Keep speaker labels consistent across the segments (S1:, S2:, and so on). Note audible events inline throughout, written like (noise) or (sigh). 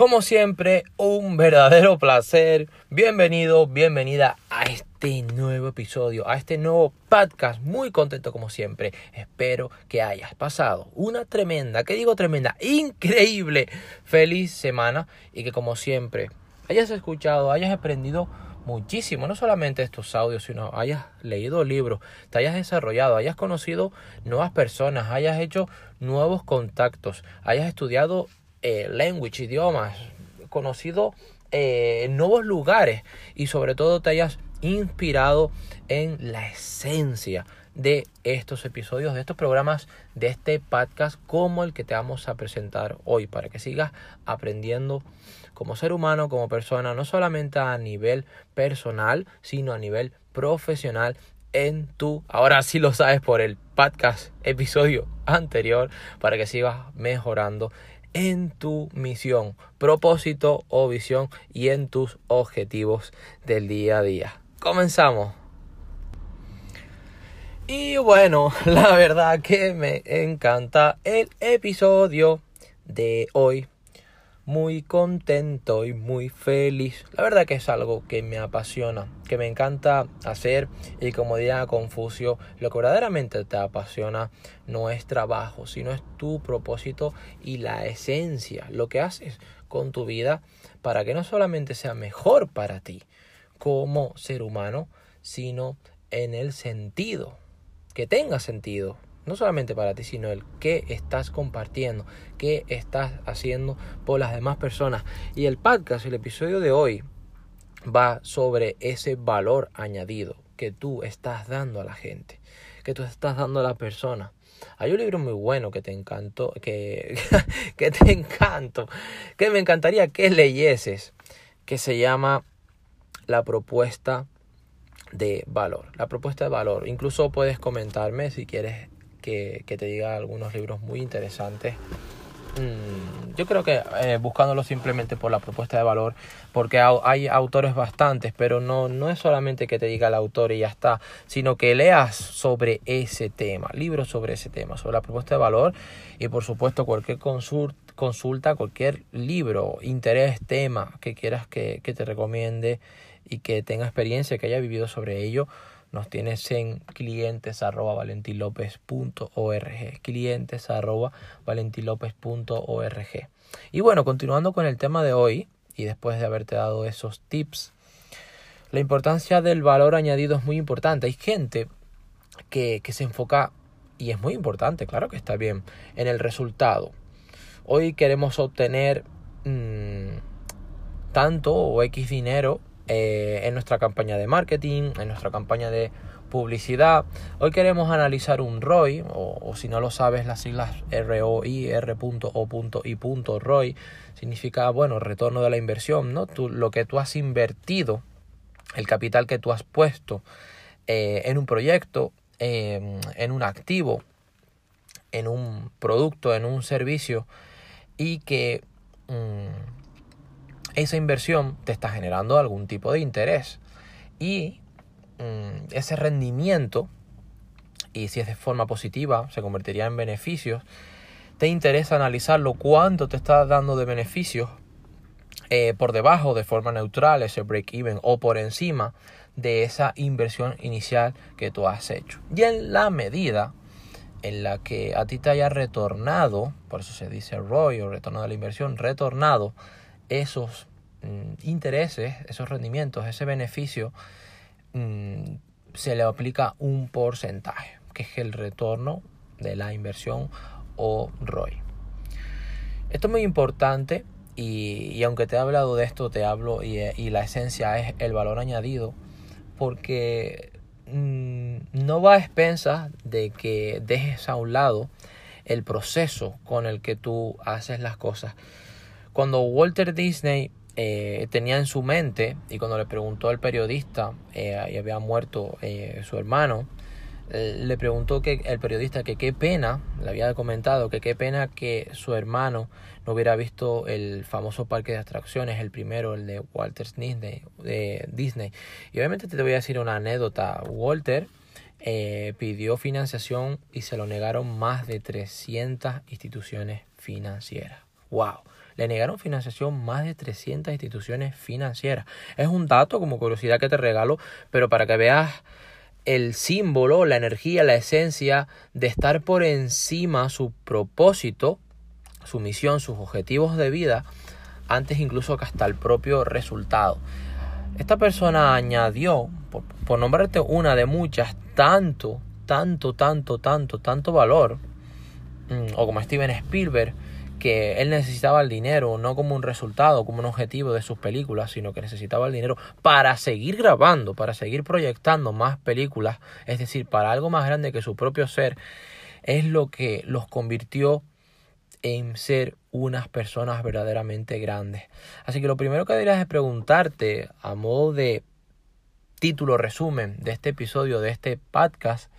S1: Como siempre, un verdadero placer. Bienvenido, bienvenida a este nuevo episodio, a este nuevo podcast. Muy contento como siempre. Espero que hayas pasado una tremenda, ¿qué digo tremenda? Increíble, feliz semana y que como siempre hayas escuchado, hayas aprendido muchísimo, no solamente estos audios, sino hayas leído libros, te hayas desarrollado, hayas conocido nuevas personas, hayas hecho nuevos contactos, hayas estudiado eh, language, idiomas, conocido eh, nuevos lugares y sobre todo te hayas inspirado en la esencia de estos episodios, de estos programas, de este podcast como el que te vamos a presentar hoy para que sigas aprendiendo como ser humano, como persona, no solamente a nivel personal, sino a nivel profesional en tu, ahora sí lo sabes por el podcast episodio anterior, para que sigas mejorando en tu misión, propósito o visión y en tus objetivos del día a día. Comenzamos. Y bueno, (laughs) la verdad que me encanta el episodio de hoy muy contento y muy feliz. La verdad que es algo que me apasiona, que me encanta hacer y como diría Confucio, lo que verdaderamente te apasiona no es trabajo, sino es tu propósito y la esencia, lo que haces con tu vida para que no solamente sea mejor para ti como ser humano, sino en el sentido, que tenga sentido no solamente para ti, sino el que estás compartiendo, qué estás haciendo por las demás personas. Y el podcast, el episodio de hoy, va sobre ese valor añadido que tú estás dando a la gente, que tú estás dando a la persona. Hay un libro muy bueno que te encantó, que, (laughs) que te encanto, que me encantaría que leyeses, que se llama La propuesta de valor. La propuesta de valor. Incluso puedes comentarme si quieres que, te diga algunos libros muy interesantes. Mm, yo creo que eh, buscándolo simplemente por la propuesta de valor, porque hay autores bastantes, pero no, no es solamente que te diga el autor y ya está, sino que leas sobre ese tema, libros sobre ese tema, sobre la propuesta de valor y por supuesto cualquier consulta, cualquier libro, interés, tema que quieras que, que te recomiende y que tenga experiencia, que haya vivido sobre ello nos tienes en clientes arroba valentilopez.org clientes arroba valentilopez.org y bueno continuando con el tema de hoy y después de haberte dado esos tips la importancia del valor añadido es muy importante. Hay gente que, que se enfoca y es muy importante claro que está bien en el resultado. Hoy queremos obtener mmm, tanto o x dinero eh, en nuestra campaña de marketing, en nuestra campaña de publicidad. Hoy queremos analizar un ROI, o, si no lo sabes, las siglas ROI, R.O.I. ROI, significa, bueno, retorno de la inversión, ¿no? Tú, lo que tú has invertido, el capital que tú has puesto eh, en un proyecto, em, en un activo, en un producto, en un servicio, y que... Mm, esa inversión te está generando algún tipo de interés y mm, ese rendimiento, y si es de forma positiva, se convertiría en beneficios, te interesa analizarlo cuánto te está dando de beneficios eh, por debajo de forma neutral, ese break-even, o por encima de esa inversión inicial que tú has hecho. Y en la medida en la que a ti te haya retornado, por eso se dice ROI o retorno de la inversión, retornado esos mm, intereses, esos rendimientos, ese beneficio, mm, se le aplica un porcentaje, que es el retorno de la inversión o ROI. Esto es muy importante y, aunque te he hablado de esto, te hablo y, la esencia es el valor añadido, porque mm, no va a expensas de que dejes a un lado el proceso con el que tú haces las cosas cuando Walter Disney eh, tenía en su mente, y cuando le preguntó al periodista, eh, y había muerto eh, su hermano, le preguntó que el periodista que qué pena, le había comentado que qué pena que su hermano no hubiera visto el famoso parque de atracciones, el primero, el de Walter Disney. De Disney. Y obviamente te voy a decir una anécdota. Walter pidió financiación y se lo negaron más de 300 instituciones financieras. ¡Wow! Le negaron financiación más de 300 instituciones financieras. Es un dato como curiosidad que te regalo, pero para que veas el símbolo, la energía, la esencia de estar por encima su propósito, su misión, sus objetivos de vida, antes incluso que hasta el propio resultado. Esta persona añadió, por, por nombrarte una de muchas, tanto, tanto, tanto, tanto, tanto valor, mm, o como Steven Spielberg, que él necesitaba el dinero no como un resultado, como un objetivo de sus películas, sino que necesitaba el dinero para seguir grabando, para seguir proyectando más películas, es decir, para algo más grande que su propio ser, es lo que los convirtió en ser unas personas verdaderamente grandes. Así que lo primero que deberías es preguntarte, a modo de título resumen de este episodio, de este podcast,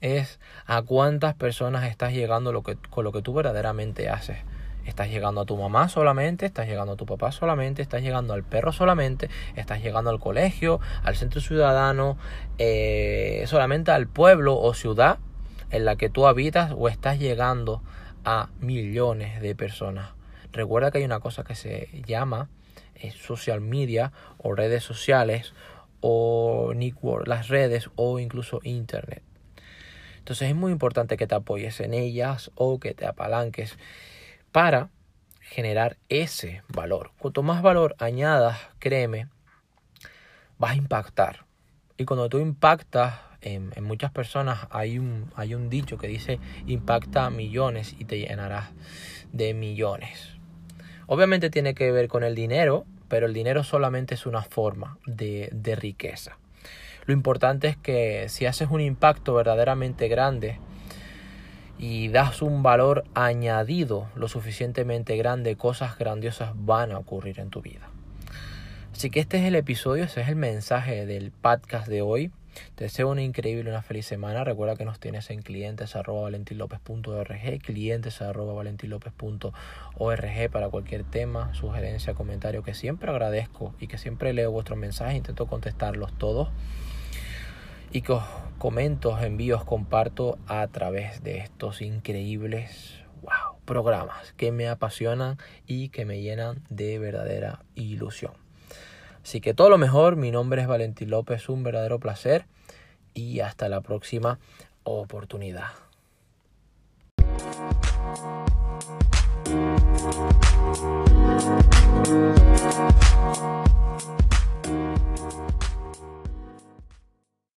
S1: es a cuántas personas estás llegando lo que, con lo que tú verdaderamente haces. Estás llegando a tu mamá solamente, estás llegando a tu papá solamente, estás llegando al perro solamente, estás llegando al colegio, al centro ciudadano, eh, solamente al pueblo o ciudad en la que tú habitas o estás llegando a millones de personas. Recuerda que hay una cosa que se llama eh, social media o redes sociales o las redes o incluso internet. Entonces es muy importante que te apoyes en ellas o que te apalanques para generar ese valor. Cuanto más valor añadas, créeme, vas a impactar. Y cuando tú impactas en, muchas personas, hay un, hay un dicho que dice impacta millones y te llenarás de millones. Obviamente tiene que ver con el dinero, pero el dinero solamente es una forma de, de riqueza. Lo importante es que si haces un impacto verdaderamente grande y das un valor añadido lo suficientemente grande, cosas grandiosas van a ocurrir en tu vida. Así que este es el episodio, ese es el mensaje del podcast de hoy. Te deseo una increíble, una feliz semana. Recuerda que nos tienes en clientes arroba clientes arroba para cualquier tema, sugerencia, comentario que siempre agradezco y que siempre leo vuestros mensajes, intento contestarlos todos y que os comento, envíos, comparto a través de estos increíbles wow, programas que me apasionan y que me llenan de verdadera ilusión. Así que todo lo mejor, mi nombre es Valentín López, un verdadero placer y hasta la próxima oportunidad.